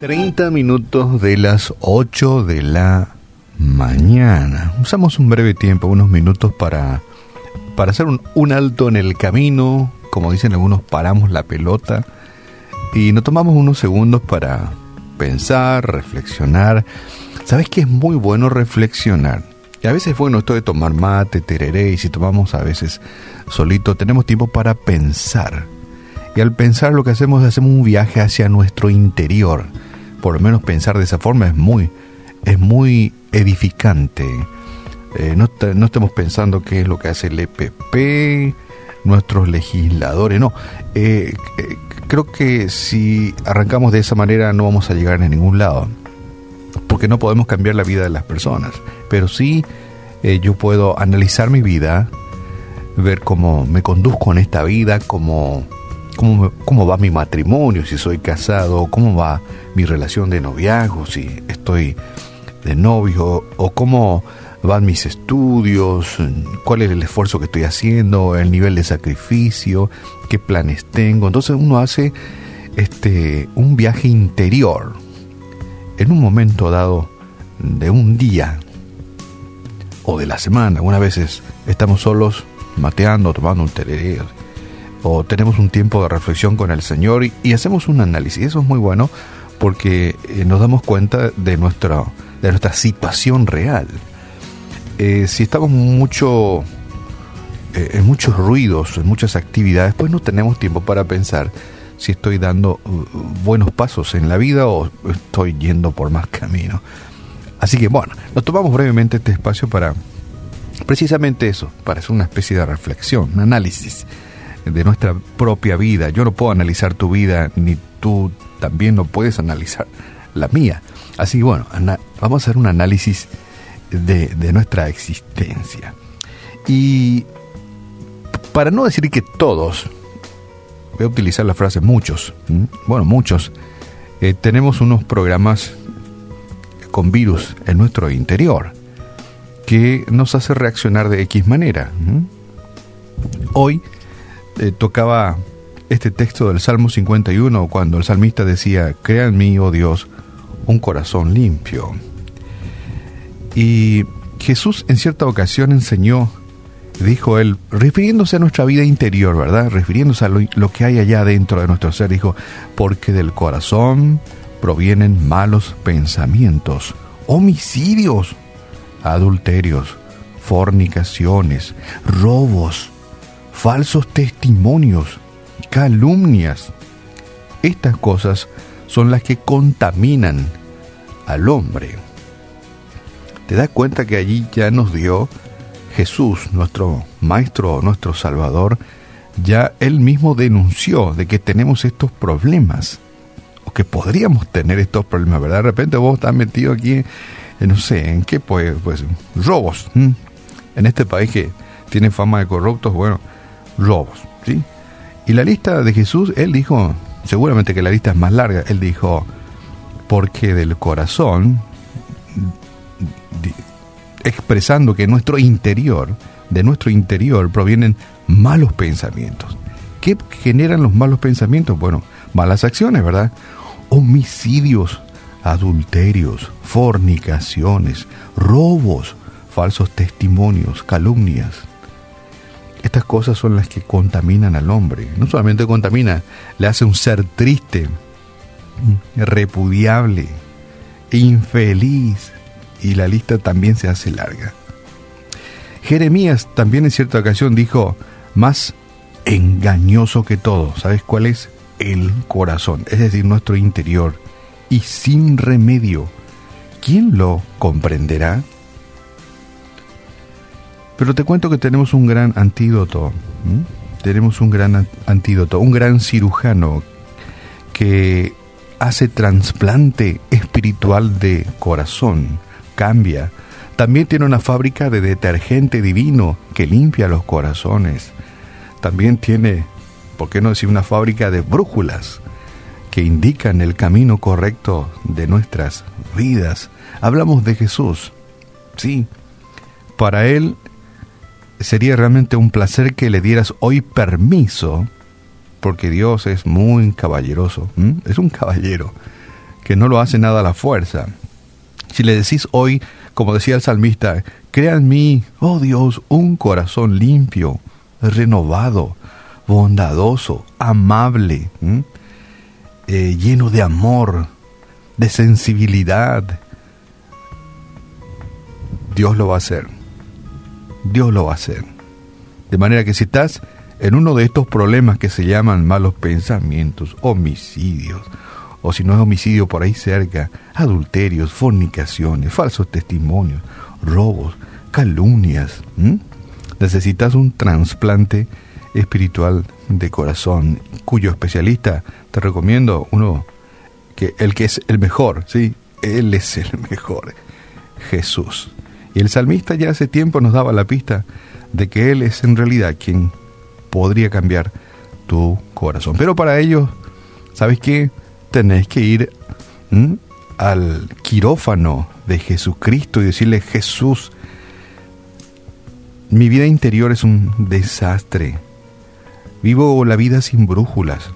30 minutos de las 8 de la mañana. Usamos un breve tiempo, unos minutos para, para hacer un, un, alto en el camino. Como dicen algunos, paramos la pelota y nos tomamos unos segundos para pensar, reflexionar. ¿Sabes que es muy bueno reflexionar? Y a veces, bueno, esto de tomar mate, tereré, y si tomamos a veces solito, tenemos tiempo para pensar. Y al pensar lo que hacemos es hacemos un viaje hacia nuestro interior por lo menos pensar de esa forma es muy, es muy edificante. Eh, no, no, estemos pensando qué es lo que hace el EPP, nuestros legisladores, no. Eh, eh, creo que si arrancamos de esa manera no vamos a llegar a ningún lado, porque no podemos cambiar la vida de las personas, pero sí yo puedo analizar mi vida, ver cómo me conduzco en esta vida, cómo cómo, cómo va mi matrimonio, si soy casado, cómo va mi relación de noviazgo, si estoy de novio, o cómo van mis estudios, cuál es el esfuerzo que estoy haciendo, el nivel de sacrificio, qué planes tengo. Entonces uno hace este un viaje interior en un momento dado de un día o de la semana. Algunas veces estamos solos mateando, tomando un tereré, o tenemos un tiempo de reflexión con el Señor y, hacemos un análisis. Eso es muy bueno porque eh, nos damos cuenta de nuestra, de nuestra situación real. Eh, si estamos mucho eh, en muchos ruidos, en muchas actividades, pues no tenemos tiempo para pensar si estoy dando uh, buenos pasos en la vida o estoy yendo por más camino. Así que bueno, nos tomamos brevemente este espacio para precisamente eso, para hacer una especie de reflexión, un análisis de nuestra propia vida. Yo no puedo analizar tu vida, ni tú también no puedes analizar la mía. Así que bueno, vamos a hacer un análisis de, de nuestra existencia. Y para no decir que todos, voy a utilizar la frase muchos, bueno, muchos, eh, tenemos unos programas con virus en nuestro interior que nos hace reaccionar de X manera. Hoy eh, tocaba este texto del Salmo 51 cuando el salmista decía, crea en mí, oh Dios, un corazón limpio. Y Jesús en cierta ocasión enseñó, dijo él, refiriéndose a nuestra vida interior, ¿verdad? Refiriéndose a lo, lo que hay allá dentro de nuestro ser, dijo, porque del corazón provienen malos pensamientos, homicidios, adulterios, fornicaciones, robos, falsos testimonios, calumnias. Estas cosas son las que contaminan al hombre. ¿Te das cuenta que allí ya nos dio Jesús, nuestro Maestro, nuestro Salvador, ya él mismo denunció de que tenemos estos problemas, o que podríamos tener estos problemas, ¿verdad? De repente vos estás metido aquí, no sé, ¿en qué? Pues, pues robos. En este país que tiene fama de corruptos, bueno, robos. ¿sí? Y la lista de Jesús, él dijo, seguramente que la lista es más larga, él dijo, porque del corazón, expresando que nuestro interior, de nuestro interior provienen malos pensamientos. ¿Qué generan los malos pensamientos? Bueno, malas acciones, ¿verdad? Homicidios, adulterios, fornicaciones, robos, falsos testimonios, calumnias, estas cosas son las que contaminan al hombre. No solamente contamina, le hace un ser triste, repudiable, infeliz, y la lista también se hace larga. Jeremías también en cierta ocasión dijo, más engañoso que todo, ¿sabes cuál es? El corazón, es decir, nuestro interior, y sin remedio. ¿Quién lo comprenderá? Pero te cuento que tenemos un gran antídoto. Tenemos un gran antídoto, un gran cirujano que hace trasplante espiritual de corazón, cambia. También tiene una fábrica de detergente divino que limpia los corazones. También tiene, ¿por qué no decir una fábrica de brújulas que indican el camino correcto de nuestras vidas? Hablamos de Jesús. Sí, para Él sería realmente un placer que le dieras hoy permiso, porque Dios es muy caballeroso, es un caballero que no lo hace nada a la fuerza. Si le decís hoy, como decía el salmista, crea en mí, oh Dios, un corazón limpio, renovado, bondadoso, amable, eh, lleno de amor, de sensibilidad. Dios lo va a hacer. Dios lo va a hacer. De manera que si estás en uno de estos problemas que se llaman malos pensamientos, homicidios, o si no es homicidio por ahí cerca, adulterios, fornicaciones, falsos testimonios, robos, calumnias, necesitas un trasplante espiritual de corazón, cuyo especialista te recomiendo uno que el que es el mejor, sí, él es el mejor, Jesús. El salmista ya hace tiempo nos daba la pista de que él es en realidad quien podría cambiar tu corazón. Pero para ello, ¿sabes qué? Tenés que ir al quirófano de Jesucristo y decirle, Jesús, mi vida interior es un desastre. Vivo la vida sin brújulas.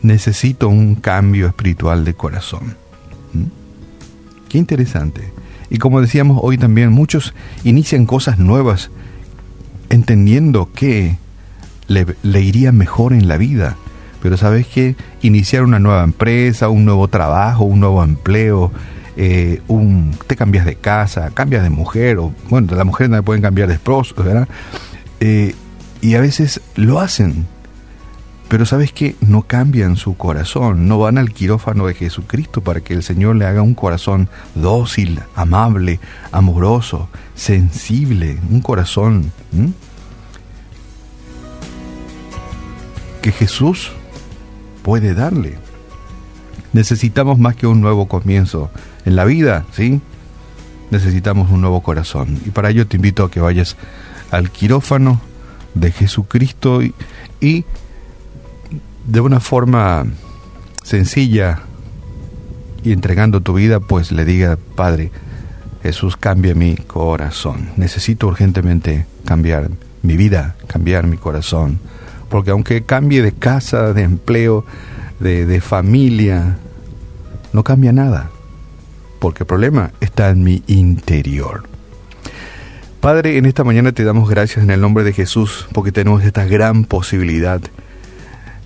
Necesito un cambio espiritual de corazón. Qué interesante. Y como decíamos hoy también, muchos inician cosas nuevas entendiendo que le, iría mejor en la vida. Pero sabes que iniciar una nueva empresa, un nuevo trabajo, un nuevo empleo, eh, un, te cambias de casa, cambias de mujer, o bueno, la mujer no pueden cambiar de esposo, ¿verdad? Eh, y a veces lo hacen, pero sabes que no cambian su corazón, no van al quirófano de Jesucristo para que el Señor le haga un corazón dócil, amable, amoroso, sensible, un corazón que Jesús puede darle. Necesitamos más que un nuevo comienzo en la vida, ¿sí? Necesitamos un nuevo corazón. Y para ello te invito a que vayas al quirófano de Jesucristo y de una forma sencilla y entregando tu vida, pues le diga, Padre, Jesús, cambia mi corazón. Necesito urgentemente cambiar mi vida, cambiar mi corazón. Porque aunque cambie de casa, de empleo, de, de familia, no cambia nada. Porque el problema está en mi interior. Padre, en esta mañana te damos gracias en el nombre de Jesús porque tenemos esta gran posibilidad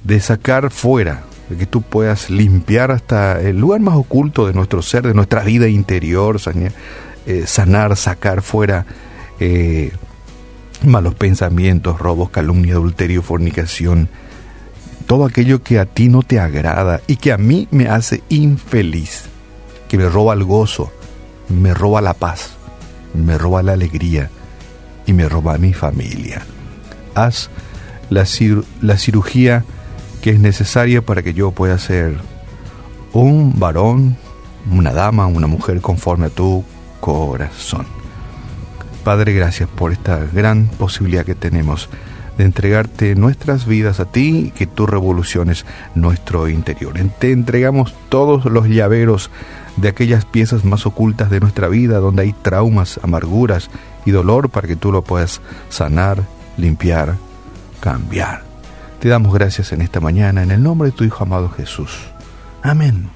de sacar fuera, de que tú puedas limpiar hasta el lugar más oculto de nuestro ser, de nuestra vida interior, eh, sanar, sacar fuera eh, malos pensamientos, robos, calumnia, adulterio, fornicación, todo aquello que a ti no te agrada y que a mí me hace infeliz, que me roba el gozo, me roba la paz, me roba la alegría y me roba mi familia. Haz la, la cirugía que es necesaria para que yo pueda ser un varón, una dama, una mujer conforme a tu corazón. Padre, gracias por esta gran posibilidad que tenemos de entregarte nuestras vidas a ti y que tú revoluciones nuestro interior. Te entregamos todos los llaveros de aquellas piezas más ocultas de nuestra vida donde hay traumas, amarguras y dolor para que tú lo puedas sanar, limpiar, cambiar. Te damos gracias en esta mañana en el nombre de tu Hijo amado Jesús. Amén.